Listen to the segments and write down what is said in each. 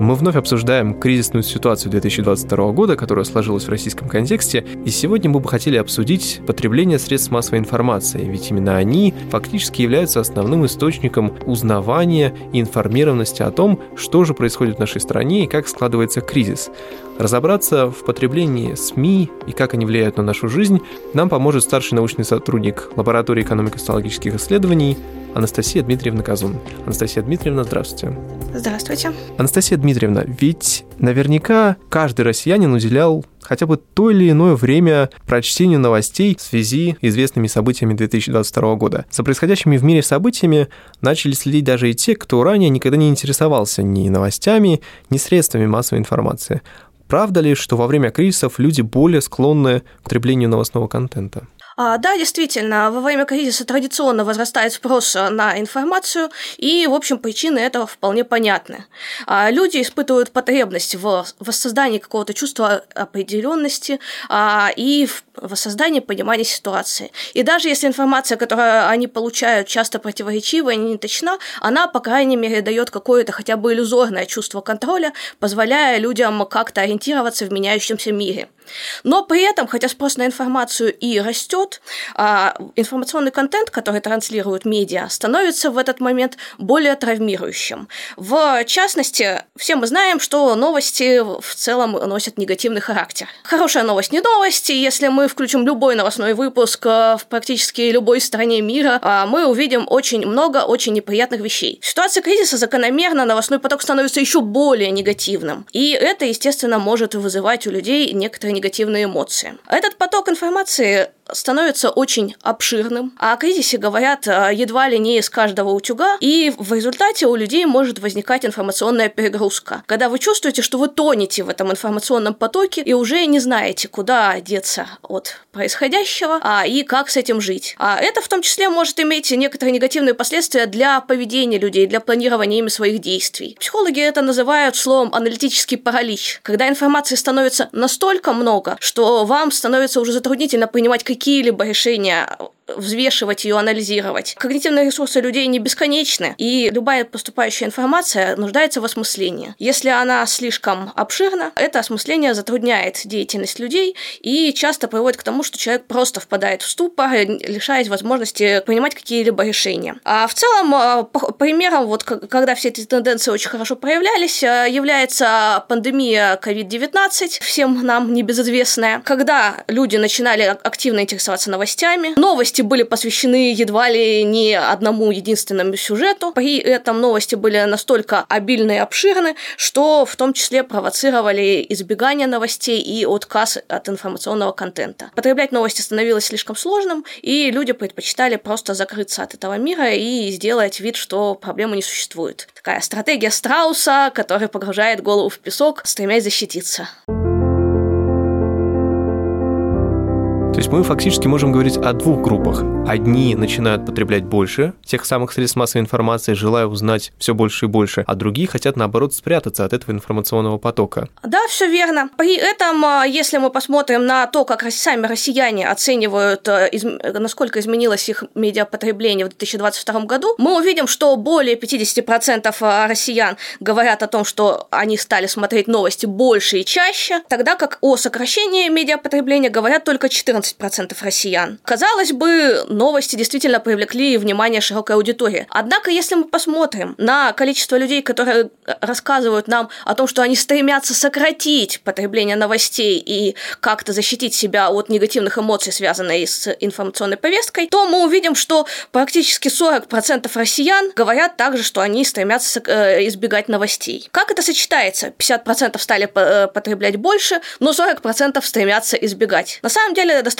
Мы вновь обсуждаем кризисную ситуацию 2022 года, которая сложилась в российском контексте, и сегодня мы бы хотели обсудить потребление средств массовой информации, ведь именно они фактически являются основным источником узнавания и информированности о том, что же происходит в нашей стране и как складывается кризис. Разобраться в потреблении СМИ и как они влияют на нашу жизнь нам поможет старший научный сотрудник лаборатории экономико-социологических исследований Анастасия Дмитриевна Казун. Анастасия Дмитриевна, здравствуйте. Здравствуйте. Анастасия Дмитриевна, ведь наверняка каждый россиянин уделял хотя бы то или иное время прочтению новостей в связи с известными событиями 2022 года. За происходящими в мире событиями начали следить даже и те, кто ранее никогда не интересовался ни новостями, ни средствами массовой информации. Правда ли, что во время кризисов люди более склонны к потреблению новостного контента? А, да, действительно, во время кризиса традиционно возрастает спрос на информацию, и, в общем, причины этого вполне понятны. А, люди испытывают потребность в воссоздании какого-то чувства определенности а, и в воссоздании понимания ситуации. И даже если информация, которую они получают, часто противоречива и не точна, она, по крайней мере, дает какое-то хотя бы иллюзорное чувство контроля, позволяя людям как-то ориентироваться в меняющемся мире. Но при этом, хотя спрос на информацию и растет, а, информационный контент, который транслируют медиа, становится в этот момент более травмирующим. В частности, все мы знаем, что новости в целом носят негативный характер. Хорошая новость не новости. Если мы включим любой новостной выпуск а, в практически любой стране мира, а, мы увидим очень много очень неприятных вещей. Ситуация кризиса закономерно, новостной поток становится еще более негативным. И это, естественно, может вызывать у людей некоторые негативные эмоции. Этот поток информации становится очень обширным. А о кризисе говорят э, едва ли не из каждого утюга, и в результате у людей может возникать информационная перегрузка, когда вы чувствуете, что вы тонете в этом информационном потоке и уже не знаете, куда деться от происходящего, а и как с этим жить. А это в том числе может иметь некоторые негативные последствия для поведения людей, для планирования ими своих действий. Психологи это называют словом аналитический паралич, когда информации становится настолько много, что вам становится уже затруднительно принимать какие какие-либо решения взвешивать ее, анализировать. Когнитивные ресурсы людей не бесконечны, и любая поступающая информация нуждается в осмыслении. Если она слишком обширна, это осмысление затрудняет деятельность людей и часто приводит к тому, что человек просто впадает в ступор, лишаясь возможности принимать какие-либо решения. А в целом, а, примером, вот когда все эти тенденции очень хорошо проявлялись, а, является пандемия COVID-19, всем нам небезызвестная, когда люди начинали активно интересоваться новостями, новости новости были посвящены едва ли не одному единственному сюжету. При этом новости были настолько обильны и обширны, что в том числе провоцировали избегание новостей и отказ от информационного контента. Потреблять новости становилось слишком сложным, и люди предпочитали просто закрыться от этого мира и сделать вид, что проблемы не существует. Такая стратегия страуса, который погружает голову в песок, стремясь защититься. То есть мы фактически можем говорить о двух группах. Одни начинают потреблять больше тех самых средств массовой информации, желая узнать все больше и больше, а другие хотят, наоборот, спрятаться от этого информационного потока. Да, все верно. При этом, а, если мы посмотрим на то, как сами россияне оценивают, а, насколько изменилось их медиапотребление в 2022 году, мы увидим, что более 50% а, россиян говорят о том, что они стали смотреть новости больше и чаще, тогда как о сокращении медиапотребления говорят только 14 14% россиян. Казалось бы, новости действительно привлекли внимание широкой аудитории. Однако, если мы посмотрим на количество людей, которые рассказывают нам о том, что они стремятся сократить потребление новостей и как-то защитить себя от негативных эмоций, связанных с информационной повесткой, то мы увидим, что практически 40% россиян говорят также, что они стремятся э, избегать новостей. Как это сочетается? 50% стали э, потреблять больше, но 40% стремятся избегать. На самом деле, достаточно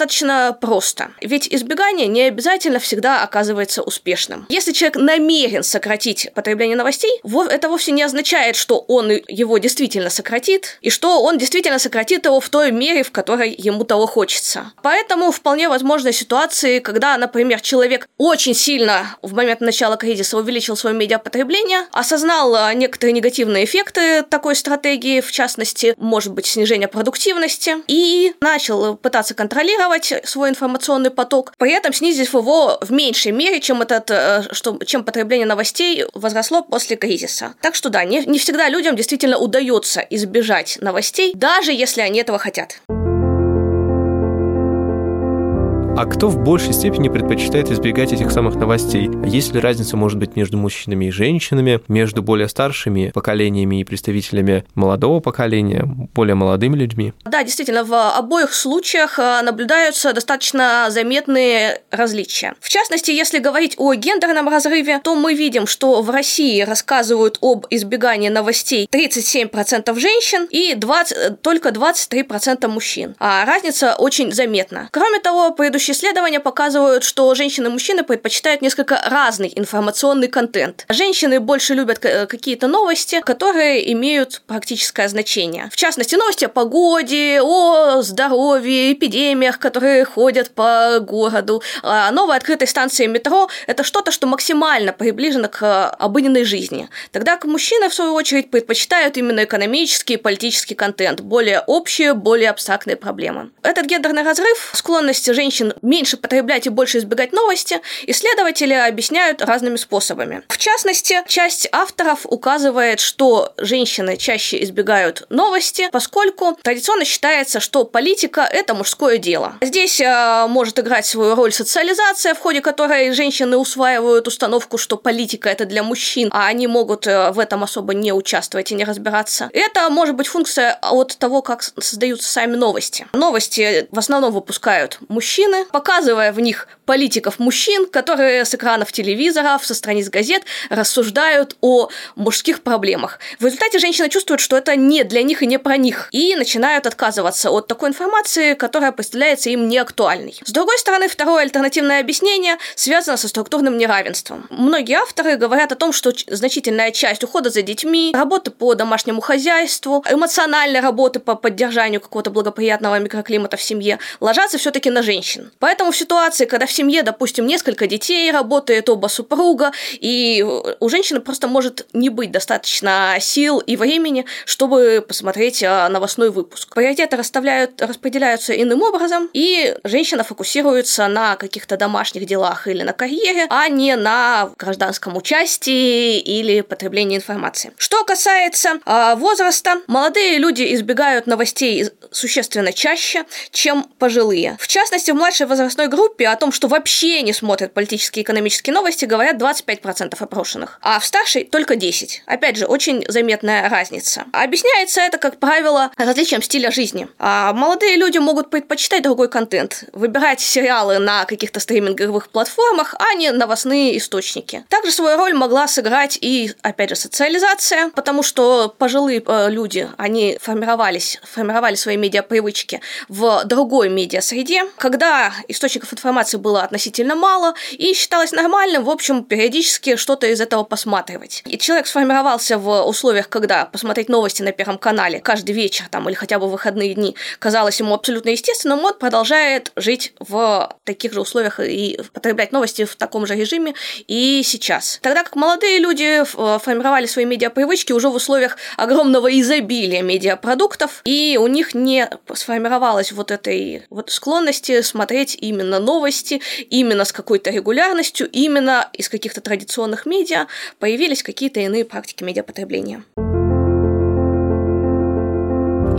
просто. Ведь избегание не обязательно всегда оказывается успешным. Если человек намерен сократить потребление новостей, это вовсе не означает, что он его действительно сократит, и что он действительно сократит его в той мере, в которой ему того хочется. Поэтому вполне возможны ситуации, когда, например, человек очень сильно в момент начала кризиса увеличил свое медиапотребление, осознал а, некоторые негативные эффекты такой стратегии, в частности, может быть, снижение продуктивности, и начал пытаться контролировать контролировать свой информационный поток, при этом снизив его в меньшей мере, чем, этот, э, что, чем потребление новостей возросло после кризиса. Так что да, не, не всегда людям действительно удается избежать новостей, даже если они этого хотят. А кто в большей степени предпочитает избегать этих самых новостей? Есть ли разница, может быть, между мужчинами и женщинами, между более старшими поколениями и представителями молодого поколения, более молодыми людьми? Да, действительно, в обоих случаях э, наблюдаются достаточно заметные различия. В частности, если говорить о гендерном разрыве, то мы видим, что в России рассказывают об избегании новостей 37% женщин и 20, только 23% мужчин. А разница очень заметна. Кроме того, предыдущие Предыдущие исследования показывают, что женщины и мужчины предпочитают несколько разный информационный контент. Женщины больше любят какие-то новости, которые имеют практическое значение. В частности, новости о погоде, о здоровье, эпидемиях, которые ходят по городу. А новая открытая станция метро – это что-то, что максимально приближено к обыденной жизни. Тогда как мужчины, в свою очередь, предпочитают именно экономический и политический контент, более общие, более абстрактные проблемы. Этот гендерный разрыв, склонность женщин меньше потреблять и больше избегать новости, исследователи объясняют разными способами. В частности, часть авторов указывает, что женщины чаще избегают новости, поскольку традиционно считается, что политика – это мужское дело. Здесь э, может играть свою роль социализация, в ходе которой женщины усваивают установку, что политика – это для мужчин, а они могут э, в этом особо не участвовать и не разбираться. Это может быть функция от того, как создаются сами новости. Новости в основном выпускают мужчины, показывая в них политиков мужчин, которые с экранов телевизоров, со страниц газет рассуждают о мужских проблемах. В результате женщины чувствуют, что это не для них и не про них, и начинают отказываться от такой информации, которая представляется им неактуальной. С другой стороны, второе альтернативное объяснение связано со структурным неравенством. Многие авторы говорят о том, что значительная часть ухода за детьми, работы по домашнему хозяйству, эмоциональной работы по поддержанию какого-то благоприятного микроклимата в семье ложатся все-таки на женщин. Поэтому в ситуации, когда в семье, допустим, несколько детей, работает оба супруга, и у женщины просто может не быть достаточно сил и времени, чтобы посмотреть а, новостной выпуск. Приоритеты расставляют, распределяются иным образом, и женщина фокусируется на каких-то домашних делах или на карьере, а не на гражданском участии или потреблении информации. Что касается э, возраста, молодые люди избегают новостей существенно чаще, чем пожилые. В частности, в младшей возрастной группе о том, что вообще не смотрят политические и экономические новости, говорят 25% опрошенных, а в старшей только 10%. Опять же, очень заметная разница. Объясняется это, как правило, различием стиля жизни. А молодые люди могут предпочитать другой контент, выбирать сериалы на каких-то стриминговых платформах, а не новостные источники. Также свою роль могла сыграть и, опять же, социализация, потому что пожилые э, люди, они формировались, формировали свои медиапривычки в другой медиасреде, когда источников информации было относительно мало, и считалось нормальным, в общем, периодически что-то из этого посматривать. И человек сформировался в условиях, когда посмотреть новости на Первом канале каждый вечер там, или хотя бы в выходные дни казалось ему абсолютно естественным, он продолжает жить в таких же условиях и потреблять новости в таком же режиме и сейчас. Тогда как молодые люди формировали свои медиапривычки уже в условиях огромного изобилия медиапродуктов, и у них не сформировалась вот этой вот склонности смотреть именно новости, именно с какой-то регулярностью, именно из каких-то традиционных медиа появились какие-то иные практики медиапотребления.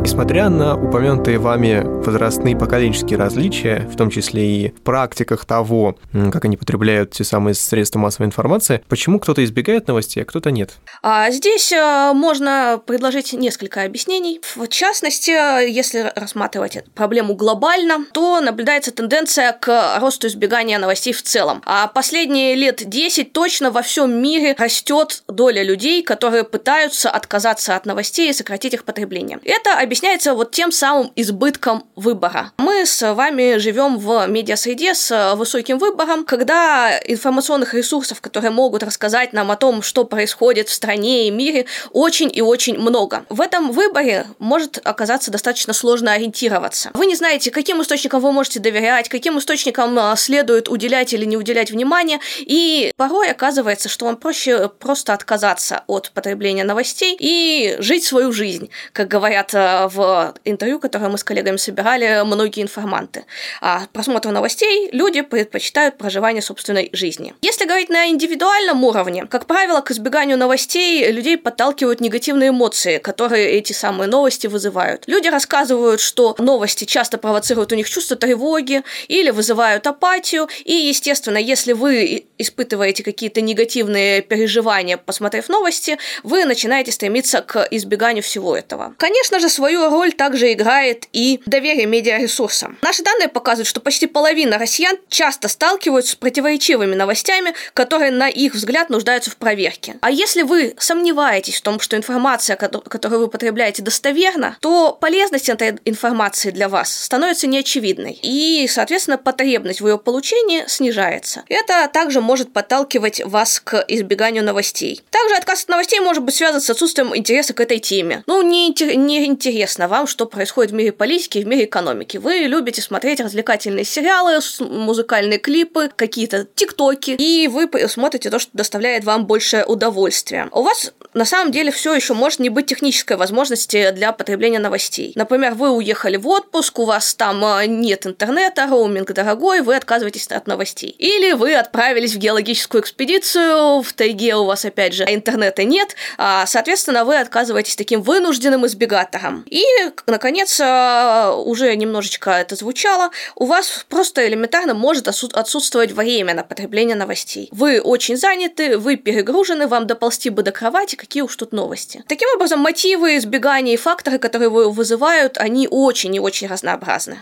Несмотря на упомянутые вами возрастные поколенческие различия, в том числе и в практиках того, как они потребляют те самые средства массовой информации, почему кто-то избегает новостей, а кто-то нет? А здесь э, можно предложить несколько объяснений. В частности, если рассматривать проблему глобально, то наблюдается тенденция к росту избегания новостей в целом. А последние лет 10 точно во всем мире растет доля людей, которые пытаются отказаться от новостей и сократить их потребление. Это объясняется вот тем самым избытком выбора. Мы с вами живем в медиасреде с высоким выбором, когда информационных ресурсов, которые могут рассказать нам о том, что происходит в стране и мире, очень и очень много. В этом выборе может оказаться достаточно сложно ориентироваться. Вы не знаете, каким источникам вы можете доверять, каким источникам а, следует уделять или не уделять внимание, и порой оказывается, что вам проще просто отказаться от потребления новостей и жить свою жизнь, как говорят а, в интервью, которое мы с коллегами собирали, многие информанты. А просмотр новостей люди предпочитают проживание собственной жизни. Если говорить на индивидуальном уровне, как правило, к избеганию новостей людей подталкивают негативные эмоции, которые эти самые новости вызывают. Люди рассказывают, что новости часто провоцируют у них чувство тревоги или вызывают апатию, и, естественно, если вы испытываете какие-то негативные переживания, посмотрев новости, вы начинаете стремиться к избеганию всего этого. Конечно же, свою роль также играет и доверие медиаресурсам. Наши данные показывают, что почти половина россиян часто сталкиваются с противоречивыми новостями, которые, на их взгляд, нуждаются в проверке. А если вы сомневаетесь в том, что информация, которую вы потребляете, достоверна, то полезность этой информации для вас становится неочевидной. И, соответственно, потребность в ее получении снижается. Это также может подталкивать вас к избеганию новостей. Также отказ от новостей может быть связан с отсутствием интереса к этой теме. Ну, не, не интересно вам, что происходит в мире политики и в мире экономики. Вы любите смотреть развлекательные сериалы, музыкальные клипы, какие-то тиктоки, и вы смотрите то, что доставляет вам большее удовольствие. У вас на самом деле все еще может не быть технической возможности для потребления новостей. Например, вы уехали в отпуск, у вас там а, нет интернета, роуминг дорогой, вы отказываетесь от новостей. Или вы отправились в геологическую экспедицию, в тайге у вас опять же интернета нет, а, соответственно, вы отказываетесь таким вынужденным избегатором. И, наконец, а, уже немножечко это звучало, у вас просто элементарно может отсутствовать время на потребление новостей. Вы очень заняты, вы перегружены, вам доползти бы до кровати, какие уж тут новости. Таким образом, мотивы избегания и факторы, которые его вызывают, они очень и очень разнообразны.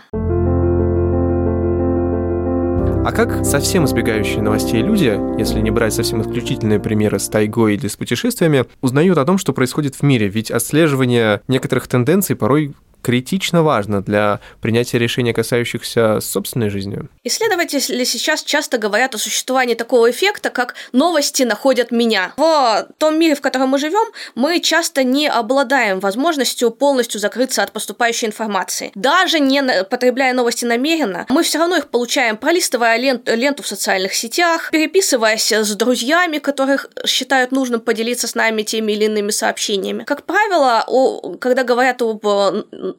А как совсем избегающие новостей люди, если не брать совсем исключительные примеры с тайгой или с путешествиями, узнают о том, что происходит в мире? Ведь отслеживание некоторых тенденций порой критично важно для принятия решений, касающихся собственной жизни. Исследователи сейчас часто говорят о существовании такого эффекта, как новости находят меня. В том мире, в котором мы живем, мы часто не обладаем возможностью полностью закрыться от поступающей информации. Даже не потребляя новости намеренно, мы все равно их получаем, пролистывая ленту, ленту в социальных сетях, переписываясь с друзьями, которых считают нужным поделиться с нами теми или иными сообщениями. Как правило, когда говорят об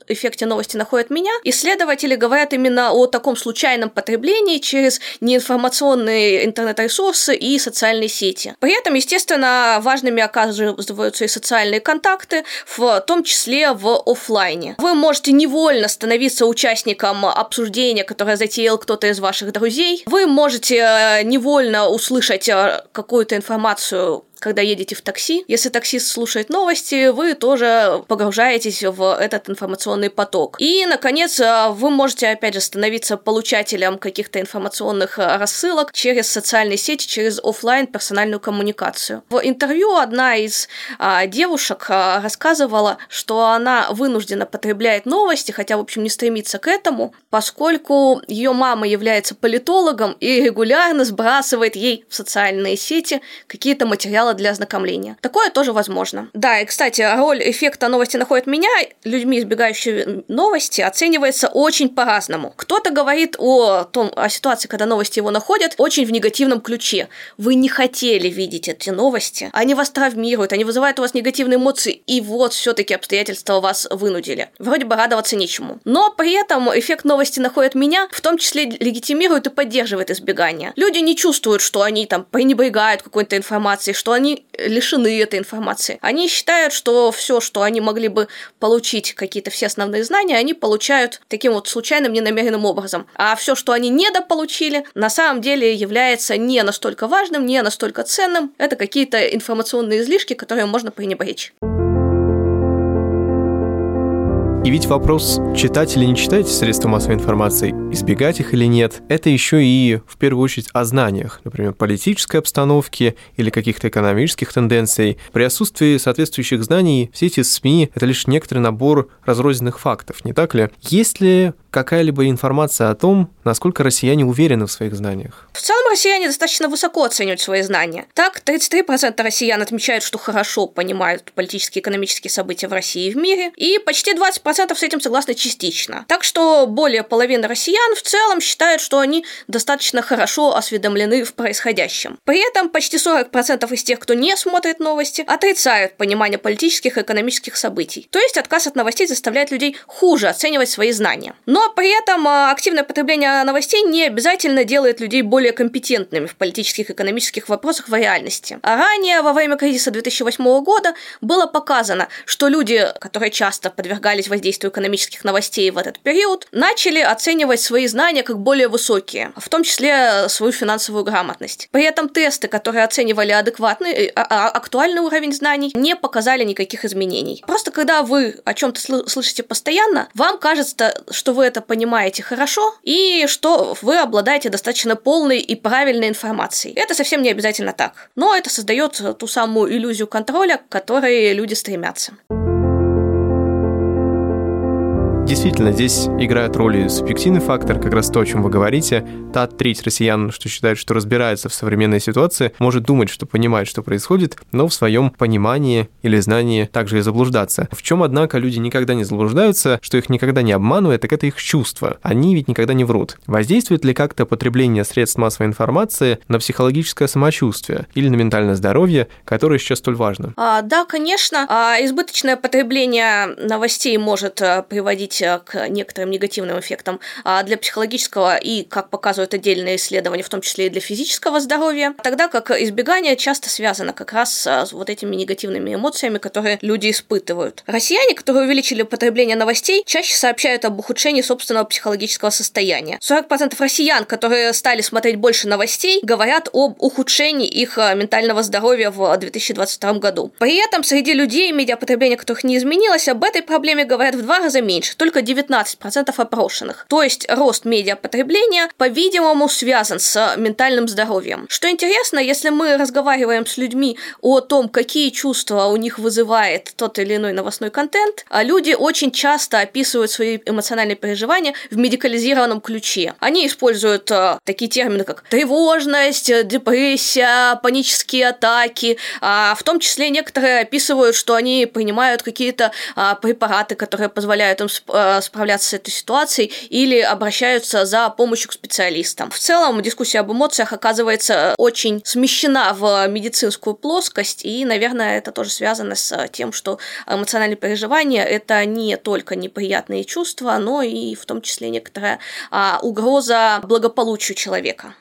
эффекте новости находят меня, исследователи говорят именно о таком случайном потреблении через неинформационные интернет-ресурсы и социальные сети. При этом, естественно, важными оказываются и социальные контакты, в том числе в офлайне. Вы можете невольно становиться участником обсуждения, которое затеял кто-то из ваших друзей. Вы можете э, невольно услышать э, какую-то информацию когда едете в такси. Если таксист слушает новости, вы тоже погружаетесь в этот информационный поток. И, наконец, э, вы можете, опять же, становиться получателем каких-то информационных э, рассылок через социальные сети, через офлайн персональную коммуникацию. В интервью одна из а, девушек а, рассказывала, что она вынуждена потребляет новости, хотя, в общем, не стремится к этому, поскольку ее мама является политологом и регулярно сбрасывает ей в социальные сети какие-то материалы материала для ознакомления. Такое тоже возможно. Да, и, кстати, роль эффекта новости находит меня людьми, избегающими новости, оценивается очень по-разному. Кто-то говорит о том, о ситуации, когда новости его находят, очень в негативном ключе. Вы не хотели видеть эти новости, они вас травмируют, они вызывают у вас негативные эмоции, и вот все-таки обстоятельства вас вынудили. Вроде бы радоваться нечему. Но при этом эффект новости находит меня, в том числе легитимирует и поддерживает избегание. Люди не чувствуют, что они там пренебрегают какой-то информацией, что они они лишены этой информации. Они считают, что все, что они могли бы получить, какие-то все основные знания, они получают таким вот случайным, ненамеренным образом. А все, что они недополучили, на самом деле является не настолько важным, не настолько ценным. Это какие-то информационные излишки, которые можно пренебречь. И ведь вопрос, читать или не читать средства массовой информации, избегать их или нет, это еще и в первую очередь о знаниях, например, политической обстановки или каких-то экономических тенденций. При отсутствии соответствующих знаний все эти СМИ — это лишь некоторый набор разрозненных фактов, не так ли? Есть ли какая-либо информация о том, насколько россияне уверены в своих знаниях? В целом россияне достаточно высоко оценивают свои знания. Так, 33% россиян отмечают, что хорошо понимают политические и экономические события в России и в мире, и почти 20% 40% с этим согласны частично. Так что более половины россиян в целом считают, что они достаточно хорошо осведомлены в происходящем. При этом почти 40% из тех, кто не смотрит новости, отрицают понимание политических и экономических событий. То есть отказ от новостей заставляет людей хуже оценивать свои знания. Но при этом а, активное потребление новостей не обязательно делает людей более компетентными в политических и экономических вопросах в реальности. А ранее, во время кризиса 2008 года, было показано, что люди, которые часто подвергались воздействию экономических новостей в этот период, начали оценивать свои знания как более высокие, в том числе свою финансовую грамотность. При этом тесты, которые оценивали адекватный, э, а, а, актуальный уровень знаний, не показали никаких изменений. Просто когда вы о чем-то слышите постоянно, вам кажется, что вы это понимаете хорошо и что вы обладаете достаточно полной и правильной информацией. Это совсем не обязательно так. Но это создает ту самую иллюзию контроля, к которой люди стремятся. Действительно, здесь играет роль и субъективный фактор, как раз то, о чем вы говорите. Та треть россиян, что считает, что разбирается в современной ситуации, может думать, что понимает, что происходит, но в своем понимании или знании также и заблуждаться. В чем, однако, люди никогда не заблуждаются, что их никогда не обманывает, так это их чувства. Они ведь никогда не врут. Воздействует ли как-то потребление средств массовой информации на психологическое самочувствие или на ментальное здоровье, которое сейчас столь важно? А, да, конечно. А, избыточное потребление новостей может а, приводить к некоторым негативным эффектам а для психологического и, как показывают отдельные исследования, в том числе и для физического здоровья, тогда как избегание часто связано как раз с вот этими негативными эмоциями, которые люди испытывают. Россияне, которые увеличили потребление новостей, чаще сообщают об ухудшении собственного психологического состояния. 40% россиян, которые стали смотреть больше новостей, говорят об ухудшении их э, ментального здоровья в 2022 году. При этом среди людей, медиапотребление которых не изменилось, об этой проблеме говорят в два раза меньше, только 19% опрошенных. То есть рост медиапотребления, по-видимому, связан с ментальным здоровьем. Что интересно, если мы разговариваем с людьми о том, какие чувства у них вызывает тот или иной новостной контент, а люди очень часто описывают свои эмоциональные переживания в медикализированном ключе. Они используют э, такие термины, как тревожность, депрессия, панические атаки, а в том числе некоторые описывают, что они принимают какие-то а, препараты, которые позволяют им Э, справляться с этой ситуацией или обращаются за помощью к специалистам. В целом дискуссия об эмоциях оказывается очень смещена в медицинскую плоскость, и, наверное, это тоже связано с тем, что эмоциональные переживания – это не только неприятные чувства, но и в том числе некоторая а, угроза благополучию человека.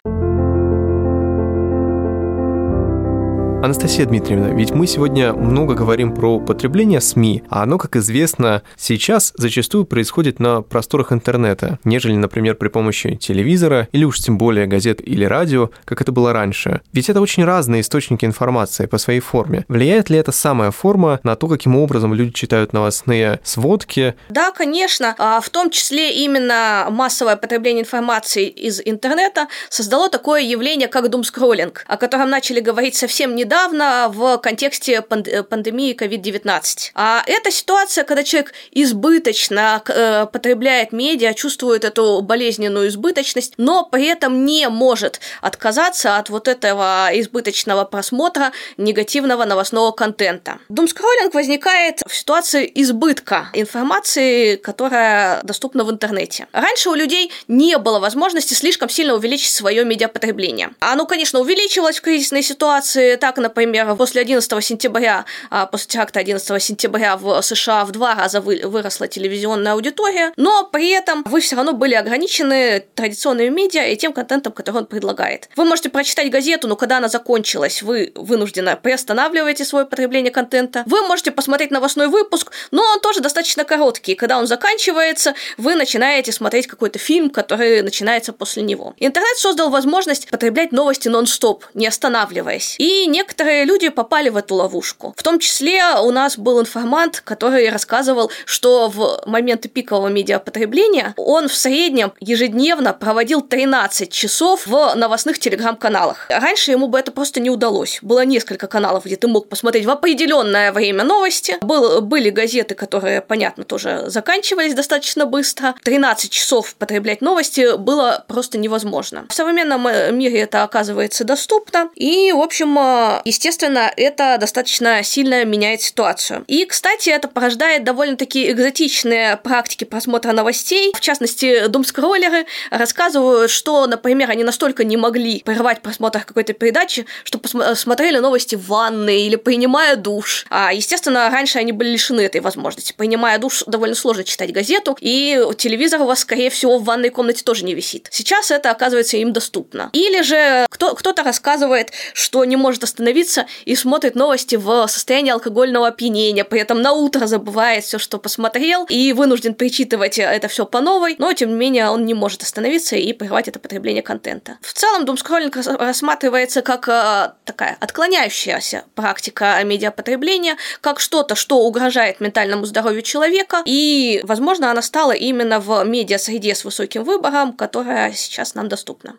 Анастасия Дмитриевна, ведь мы сегодня много говорим про потребление СМИ, а оно, как известно, сейчас зачастую происходит на просторах интернета, нежели, например, при помощи телевизора или уж тем более газет или радио, как это было раньше. Ведь это очень разные источники информации по своей форме. Влияет ли эта самая форма на то, каким образом люди читают новостные сводки? Да, конечно. А в том числе именно массовое потребление информации из интернета создало такое явление, как думскроллинг, о котором начали говорить совсем недавно недавно в контексте панд- пандемии COVID-19. А это ситуация, когда человек избыточно э, потребляет медиа, чувствует эту болезненную избыточность, но при этом не может отказаться от вот этого избыточного просмотра негативного новостного контента. Думскроллинг возникает в ситуации избытка информации, которая доступна в интернете. Раньше у людей не было возможности слишком сильно увеличить свое медиапотребление. Оно, конечно, увеличивалось в кризисной ситуации, так например, после 11 сентября, а, после теракта 11 сентября в США в два раза выросла телевизионная аудитория, но при этом вы все равно были ограничены традиционными медиа и тем контентом, который он предлагает. Вы можете прочитать газету, но когда она закончилась, вы вынуждены приостанавливаете свое потребление контента. Вы можете посмотреть новостной выпуск, но он тоже достаточно короткий. Когда он заканчивается, вы начинаете смотреть какой-то фильм, который начинается после него. Интернет создал возможность потреблять новости нон-стоп, не останавливаясь. И некоторые некоторые люди попали в эту ловушку. В том числе у нас был информант, который рассказывал, что в моменты пикового медиапотребления он в среднем ежедневно проводил 13 часов в новостных телеграм-каналах. Раньше ему бы это просто не удалось. Было несколько каналов, где ты мог посмотреть в определенное время новости. Был, были газеты, которые, понятно, тоже заканчивались достаточно быстро. 13 часов потреблять новости было просто невозможно. В современном мире это оказывается доступно. И, в общем, то, естественно, это достаточно сильно меняет ситуацию. И, кстати, это порождает довольно-таки экзотичные практики просмотра новостей. В частности, думскроллеры рассказывают, что, например, они настолько не могли прервать просмотр какой-то передачи, что посмотрели новости в ванной или принимая душ. А, естественно, раньше они были лишены этой возможности. Принимая душ довольно сложно читать газету, и телевизор у вас, скорее всего, в ванной комнате тоже не висит. Сейчас это оказывается им доступно. Или же кто, кто-то рассказывает, что не может остановиться и смотрит новости в состоянии алкогольного опьянения, при этом на утро забывает все, что посмотрел, и вынужден перечитывать это все по новой, но тем не менее он не может остановиться и прервать это потребление контента. В целом, думскроллинг рассматривается как э, такая отклоняющаяся практика медиапотребления, как что-то, что угрожает ментальному здоровью человека, и, возможно, она стала именно в медиа-среде с высоким выбором, которая сейчас нам доступна.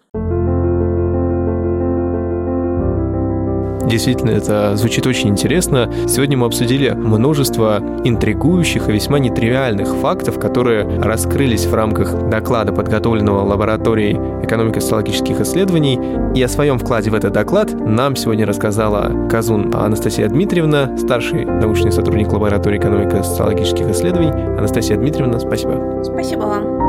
Действительно, это звучит очень интересно. Сегодня мы обсудили множество интригующих и весьма нетривиальных фактов, которые раскрылись в рамках доклада, подготовленного лабораторией экономико-социологических исследований. И о своем вкладе в этот доклад нам сегодня рассказала Казун Анастасия Дмитриевна, старший научный сотрудник лаборатории экономико-социологических исследований. Анастасия Дмитриевна, спасибо. Спасибо вам.